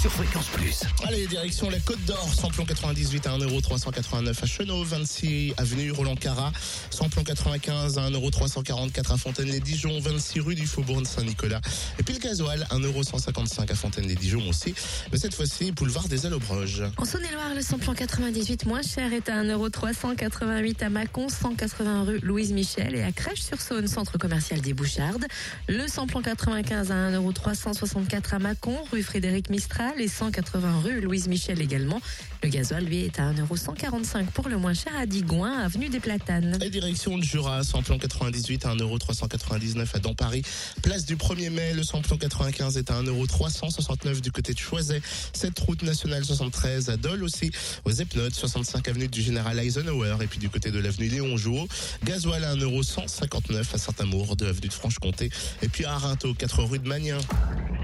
Sur Fréquence Plus. Allez, direction la Côte d'Or, samplon 98 à 1,389€ à Chenot, 26 avenue Roland Cara, samplon 95 à 1,344€ à Fontaine-les-Dijon, 26 rue du Faubourg Saint-Nicolas. Et puis le gasoil, 1,155€ à Fontaine-les-Dijon aussi. Mais cette fois-ci, boulevard des Allobroges. En Saône-et-Loire, le samplon 98 moins cher est à 1,388€ à Mâcon, 180 rue Louise Michel et à Crèche-sur-Saône, centre commercial des Bouchardes. Le samplon 95 à 1,364€ à Mâcon, rue Frédéric Mistral les 180 rue Louise Michel également. Le gasoil, lui, est à 1,145€ pour le moins cher à Digoin, avenue des Platanes. Et direction de Jura, samplon 98 à 1,399€ à Dampary. Place du 1er mai, le samplon 95 est à 1,369€ du côté de Choiset. Cette route nationale 73 à Dole aussi. Aux Epnotes, 65 avenue du Général Eisenhower. Et puis du côté de l'avenue Léon Jouot. Gasoil à 1,159€ à Saint-Amour, de l'avenue de Franche-Comté. Et puis à Arinto, 4 rue de Magnin.